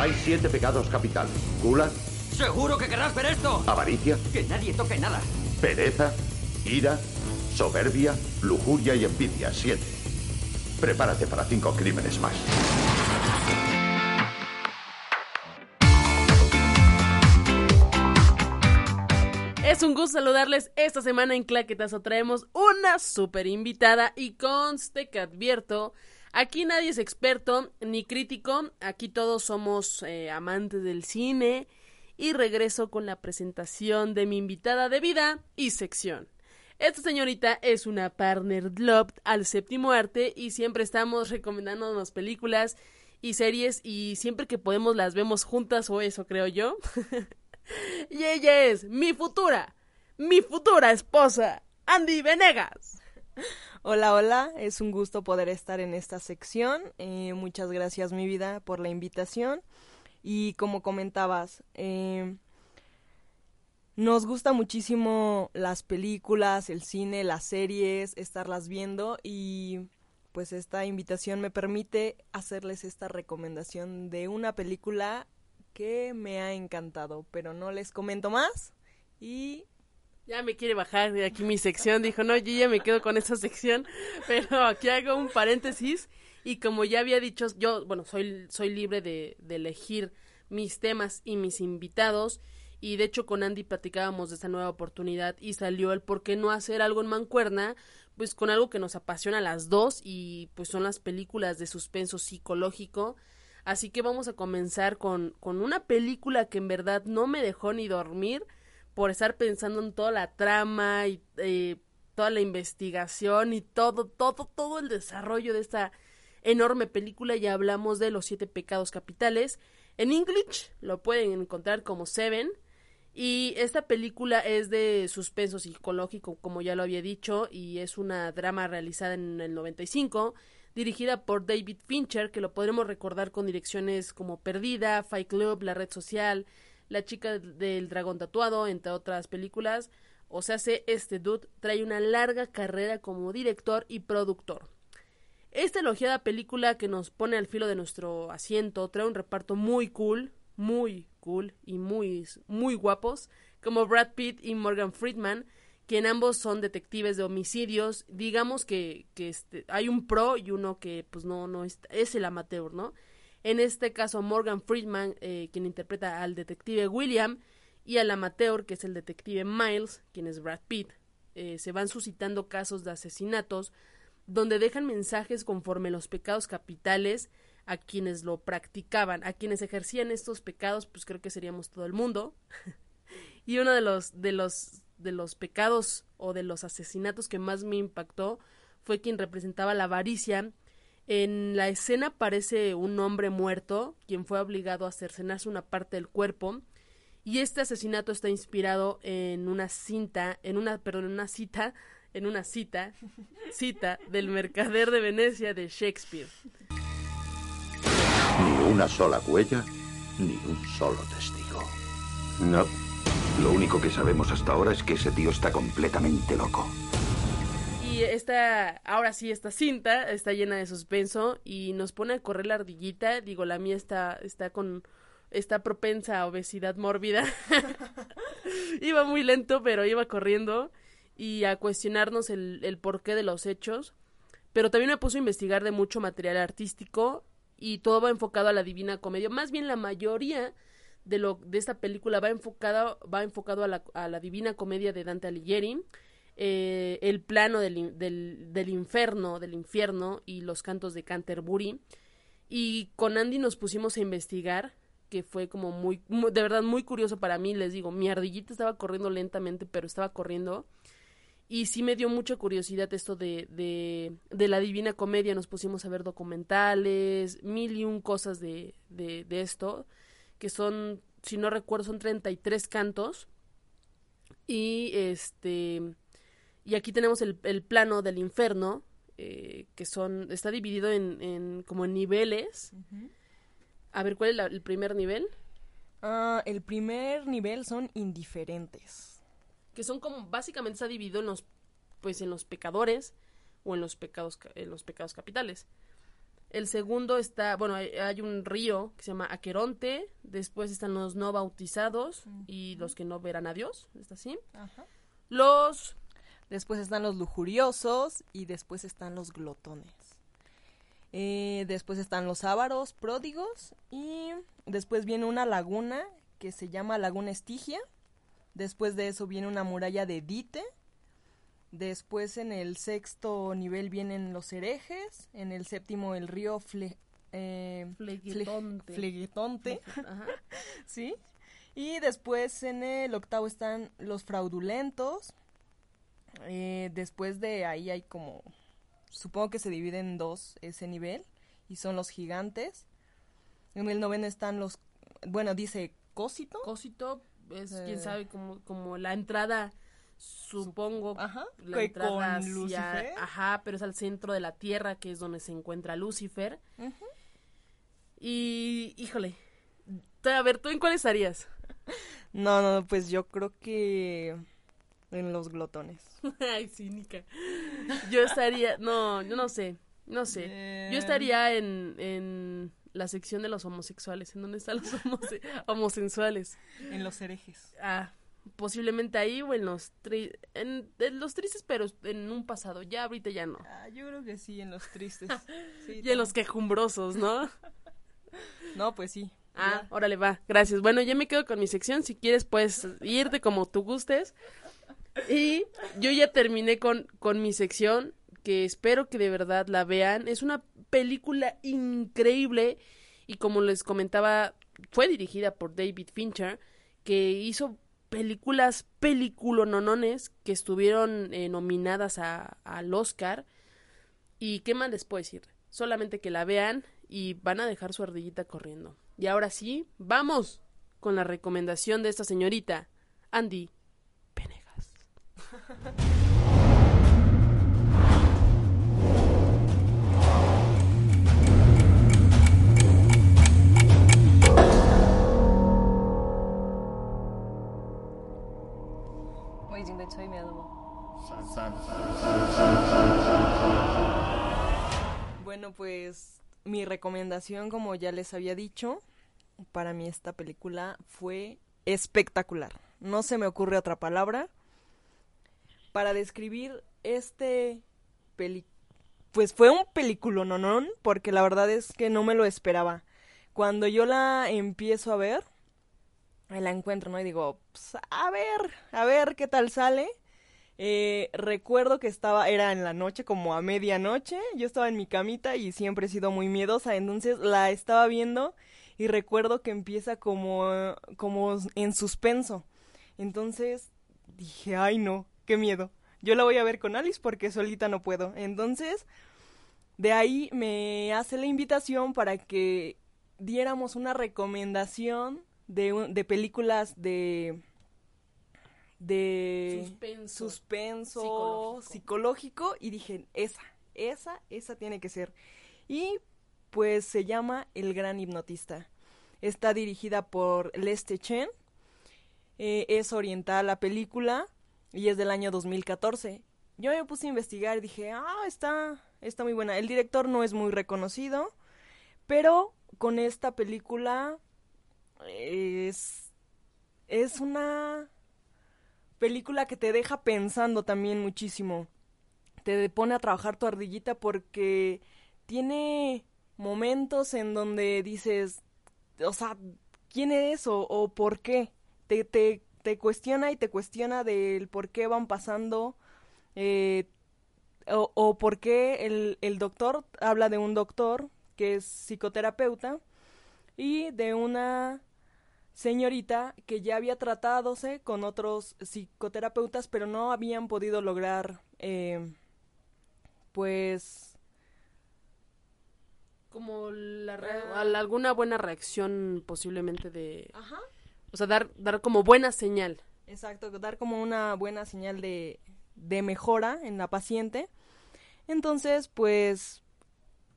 Hay siete pecados capitales. Gula, ¿Seguro que querrás ver esto? avaricia, Que nadie toque nada. pereza, ira, soberbia, lujuria y envidia. Siete. Prepárate para cinco crímenes más. Es un gusto saludarles. Esta semana en Claquetazo traemos una super invitada y conste que advierto, aquí nadie es experto ni crítico, aquí todos somos eh, amantes del cine y regreso con la presentación de mi invitada de vida y sección. Esta señorita es una partner globe al séptimo arte y siempre estamos recomendándonos películas y series y siempre que podemos las vemos juntas o eso creo yo. y ella es mi futura, mi futura esposa, Andy Venegas. Hola, hola, es un gusto poder estar en esta sección. Eh, muchas gracias, mi vida, por la invitación. Y como comentabas, eh, nos gusta muchísimo las películas, el cine, las series, estarlas viendo y pues esta invitación me permite hacerles esta recomendación de una película que me ha encantado, pero no les comento más y Ya me quiere bajar de aquí mi sección. Dijo, no, yo ya me quedo con esa sección. Pero aquí hago un paréntesis. Y como ya había dicho, yo, bueno, soy, soy libre de, de elegir mis temas y mis invitados. Y de hecho con Andy platicábamos de esta nueva oportunidad y salió el por qué no hacer algo en Mancuerna, pues con algo que nos apasiona a las dos y pues son las películas de suspenso psicológico. Así que vamos a comenzar con, con una película que en verdad no me dejó ni dormir por estar pensando en toda la trama y eh, toda la investigación y todo, todo, todo el desarrollo de esta enorme película. Ya hablamos de los siete pecados capitales. En English lo pueden encontrar como Seven. Y esta película es de suspenso psicológico, como ya lo había dicho, y es una drama realizada en el 95, dirigida por David Fincher, que lo podremos recordar con direcciones como Perdida, Fight Club, La Red Social, La chica del dragón tatuado, entre otras películas. O sea, se este dude trae una larga carrera como director y productor. Esta elogiada película que nos pone al filo de nuestro asiento trae un reparto muy cool, muy cool y muy, muy guapos, como Brad Pitt y Morgan Friedman, quien ambos son detectives de homicidios. Digamos que, que este, hay un pro y uno que pues no, no es el amateur, ¿no? En este caso, Morgan Friedman, eh, quien interpreta al detective William, y al amateur, que es el detective Miles, quien es Brad Pitt, eh, se van suscitando casos de asesinatos donde dejan mensajes conforme los pecados capitales a quienes lo practicaban, a quienes ejercían estos pecados, pues creo que seríamos todo el mundo. y uno de los de los de los pecados o de los asesinatos que más me impactó fue quien representaba la avaricia. En la escena aparece un hombre muerto, quien fue obligado a cercenarse una parte del cuerpo, y este asesinato está inspirado en una cinta, en una, perdón, en una cita, en una cita, cita del mercader de Venecia de Shakespeare. Ni una sola huella, ni un solo testigo. No. Lo único que sabemos hasta ahora es que ese tío está completamente loco. Esta, ahora sí, esta cinta está llena de suspenso y nos pone a correr la ardillita. Digo, la mía está, está con, está propensa a obesidad mórbida. iba muy lento, pero iba corriendo y a cuestionarnos el, porqué de los hechos. Pero también me puso a investigar de mucho material artístico y todo va enfocado a la divina comedia. Más bien la mayoría de lo de esta película va enfocado va enfocado a la, a la divina comedia de Dante Alighieri eh, el plano del, del, del, del infierno y los cantos de Canterbury y con Andy nos pusimos a investigar que fue como muy, muy de verdad muy curioso para mí les digo mi ardillita estaba corriendo lentamente pero estaba corriendo y sí me dio mucha curiosidad esto de, de, de, la Divina Comedia. Nos pusimos a ver documentales, mil y un cosas de, de, de esto, que son, si no recuerdo, son 33 cantos. Y este. Y aquí tenemos el, el plano del infierno, eh, que son. está dividido en, en como en niveles. Uh -huh. A ver, ¿cuál es la, el primer nivel? Uh, el primer nivel son indiferentes que son como básicamente está dividido en los pues en los pecadores o en los pecados en los pecados capitales. El segundo está, bueno, hay, hay un río que se llama Aqueronte, después están los no bautizados y los que no verán a Dios, ¿está así? Ajá. Los Después están los lujuriosos y después están los glotones. Eh, después están los ávaros pródigos y después viene una laguna que se llama Laguna Estigia. Después de eso viene una muralla de Dite. Después en el sexto nivel vienen los herejes. En el séptimo el río Fle- eh. Ajá. ¿sí? Y después en el octavo están los fraudulentos. Eh, después de ahí hay como, supongo que se divide en dos ese nivel, y son los gigantes. En el noveno están los, bueno, dice Cósito. Cosito es, Eh. quién sabe, como, como la entrada, supongo, Ajá, la que entrada con hacia- Lucifer. Ajá, pero es al centro de la Tierra, que es donde se encuentra Lucifer. Y, híjole, a ver, ¿tú en cuál estarías? No, no, pues yo creo que en los glotones. Ay, cínica. Yo estaría, no, yo no sé, no sé. Yo estaría en, en la sección de los homosexuales, en donde están los homose- homosensuales. En los herejes. Ah, posiblemente ahí o en los, tri- en, en los tristes, pero en un pasado. Ya ahorita ya no. Ah, yo creo que sí, en los tristes. Sí, Y en los quejumbrosos, ¿no? No, pues sí. Ah, ya. órale, va. Gracias. Bueno, ya me quedo con mi sección. Si quieres, puedes irte como tú gustes. Y yo ya terminé con, con mi sección, que espero que de verdad la vean. Es una película increíble y como les comentaba, fue dirigida por David Fincher, que hizo películas peliculononones que estuvieron eh, nominadas a, al Oscar. ¿Y qué más les puedo decir? Solamente que la vean y van a dejar su ardillita corriendo. Y ahora sí, vamos con la recomendación de esta señorita, Andy. Bueno, pues mi recomendación, como ya les había dicho, para mí esta película fue espectacular. No se me ocurre otra palabra para describir este peli pues fue un película, ¿no? Porque la verdad es que no me lo esperaba. Cuando yo la empiezo a ver, la encuentro, ¿no? Y digo, pues, a ver, a ver qué tal sale. Eh, recuerdo que estaba, era en la noche, como a medianoche, yo estaba en mi camita y siempre he sido muy miedosa, entonces la estaba viendo y recuerdo que empieza como, como en suspenso. Entonces dije, ay no, qué miedo. Yo la voy a ver con Alice porque solita no puedo. Entonces, de ahí me hace la invitación para que diéramos una recomendación de, películas de de Suspenso. suspenso Psicológico. psicológico y dije, esa, esa, esa tiene que ser. Y pues se llama El Gran Hipnotista. Está dirigida por Leste Chen. Eh, es oriental la película y es del año 2014. Yo me puse a investigar y dije, ah, está, está muy buena. El director no es muy reconocido, pero con esta película es, es una película que te deja pensando también muchísimo. Te pone a trabajar tu ardillita porque tiene momentos en donde dices, o sea, ¿quién es o, o por qué? Te, te, te cuestiona y te cuestiona del por qué van pasando, eh, o, o por qué el, el doctor habla de un doctor que es psicoterapeuta y de una señorita que ya había tratándose con otros psicoterapeutas, pero no habían podido lograr, eh, pues, Como la re- al- alguna buena reacción posiblemente de... ajá, O sea, dar, dar como buena señal. exacto, dar como una buena señal de, de mejora en la paciente. Entonces, pues,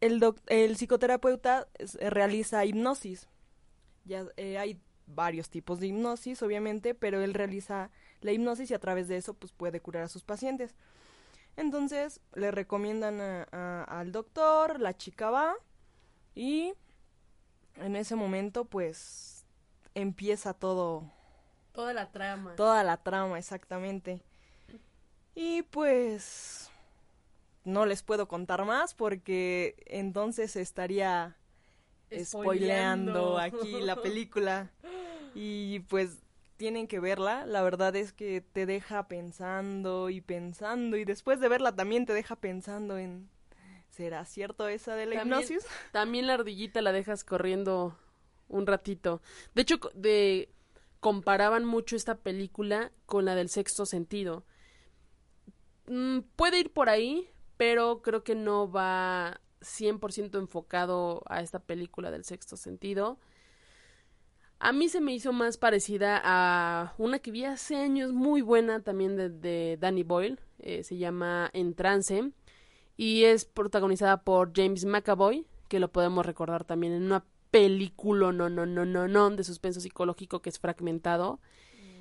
el, el psicoterapeuta es- realiza hipnosis. Ya eh, hay varios tipos de hipnosis, obviamente, pero él realiza la hipnosis y a través de eso, pues, puede curar a sus pacientes. Entonces, le recomiendan a- al doctor, la chica va Y en ese momento, pues, empieza todo, Toda la trama. toda la trama, exactamente. Y pues, no les puedo contar más porque entonces estaría spoileando aquí la película. Y pues tienen que verla. La verdad es que te deja pensando y pensando. Y después de verla también te deja pensando en. ¿Será cierto esa de la También- hipnosis? También la ardillita la dejas corriendo un ratito. De hecho, de comparaban mucho esta película con la del sexto sentido. Mm, puede ir por ahí, pero creo que no va 100% enfocado a esta película del sexto sentido. A mí se me hizo más parecida a una que vi hace años, muy buena también de, de Danny Boyle. eh, se llama En Trance y es protagonizada por James McAvoy, que lo podemos recordar también en una película no no no no no de suspenso psicológico que es fragmentado.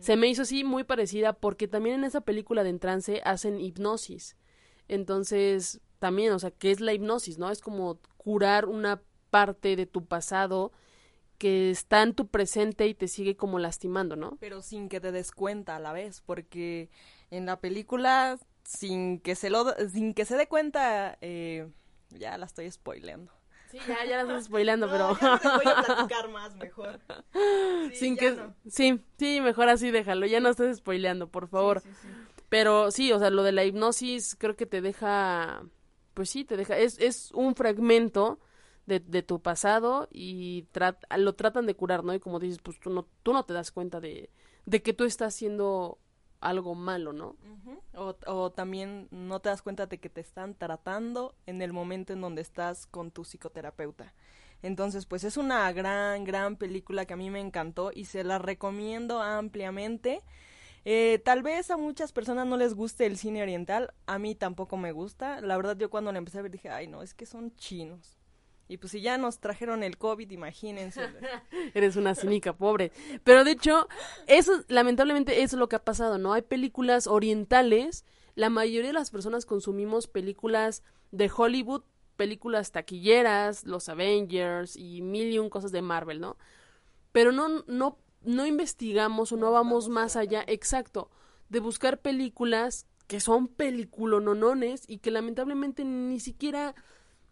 Se me hizo así muy parecida porque también en esa película de En Trance hacen hipnosis. Entonces, también, o sea, ¿qué es la hipnosis, no? Es como curar una parte de tu pasado que está en tu presente y te sigue como lastimando, ¿no? Pero sin que te des cuenta a la vez, porque en la película, sin que se lo, sin que se dé cuenta, eh, ya la estoy spoileando. Sí, ya, ya la estás spoilando, pero... Ya no voy a platicar más mejor. Sí, Sin que... no. Sí, sí, mejor así déjalo, ya no estés spoileando, por favor. Sí, sí, sí. Pero sí, o sea, lo de la hipnosis creo que te deja, pues sí, te deja, es, es un fragmento de, de tu pasado y trat- lo tratan de curar, ¿no? Y como dices, pues tú no, tú no te das cuenta de, de que tú estás haciendo algo malo, ¿no? O también no te das cuenta de que te están tratando en el momento en donde estás con tu psicoterapeuta. Entonces, pues es una gran, gran película que a mí me encantó y se la recomiendo ampliamente. Eh, tal vez a muchas personas no les guste el cine oriental, a mí tampoco me gusta. La verdad yo cuando la empecé a ver dije, ay no, es que son chinos. Y pues si ya nos trajeron el COVID, imagínense. Eres una cínica, pobre. Pero de hecho, eso, lamentablemente, eso es lo que ha pasado, ¿no? Hay películas orientales, la mayoría de las personas consumimos películas de Hollywood, películas taquilleras, los Avengers y mil y un cosas de Marvel, ¿no? Pero no, no, no investigamos o no vamos más allá, exacto, de buscar películas que son peliculononones y que lamentablemente ni siquiera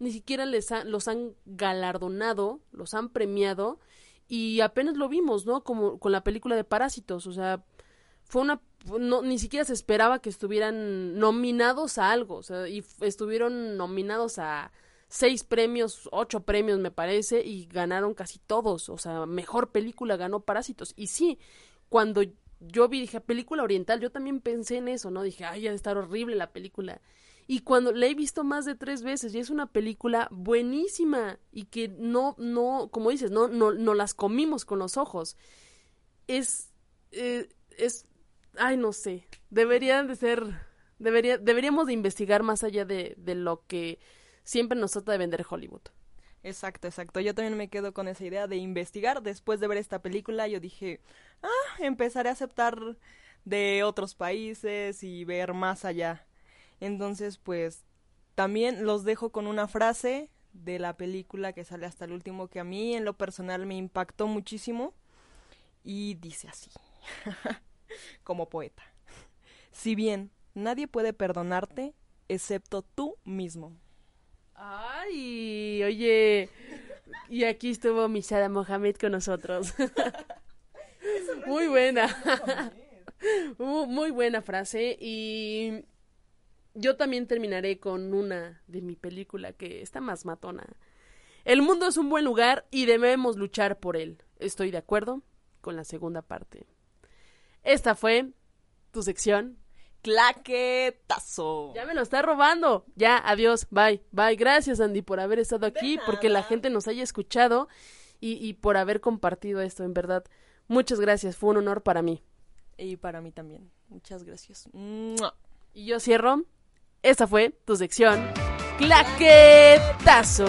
ni siquiera les ha- los han galardonado, los han premiado y apenas lo vimos, ¿no? Como con la película de Parásitos, o sea, fue una no ni siquiera se esperaba que estuvieran nominados a algo, o sea, y estuvieron nominados a seis premios, ocho premios me parece y ganaron casi todos, o sea, mejor película ganó Parásitos y sí, cuando yo vi dije película oriental, yo también pensé en eso, ¿no? Dije, ay, ha de estar horrible la película. Y cuando la he visto más de tres veces y es una película buenísima y que no, no, como dices, no, no, no las comimos con los ojos. Es, eh, es, ay, no sé, deberían de ser, debería, deberíamos de investigar más allá de, de lo que siempre nos trata de vender Hollywood. Exacto, exacto. Yo también me quedo con esa idea de investigar. Después de ver esta película, yo dije, ah, empezaré a aceptar de otros países y ver más allá. Entonces, pues, también los dejo con una frase de la película que sale hasta el último que a mí en lo personal me impactó muchísimo y dice así, como poeta. Si bien nadie puede perdonarte excepto tú mismo. Ay, oye, y aquí estuvo Misada Mohamed con nosotros. Muy buena. Muy buena frase y yo también terminaré con una de mi película que está más matona. El mundo es un buen lugar y debemos luchar por él. Estoy de acuerdo con la segunda parte. Esta fue tu sección. Claquetazo. Ya me lo está robando. Ya, adiós, bye, bye. Gracias, Andy, por haber estado aquí, porque la gente nos haya escuchado y, y por haber compartido esto, en verdad. Muchas gracias, fue un honor para mí. Y para mí también. Muchas gracias. Y yo cierro. Esta fue tu sección. Claquetazo.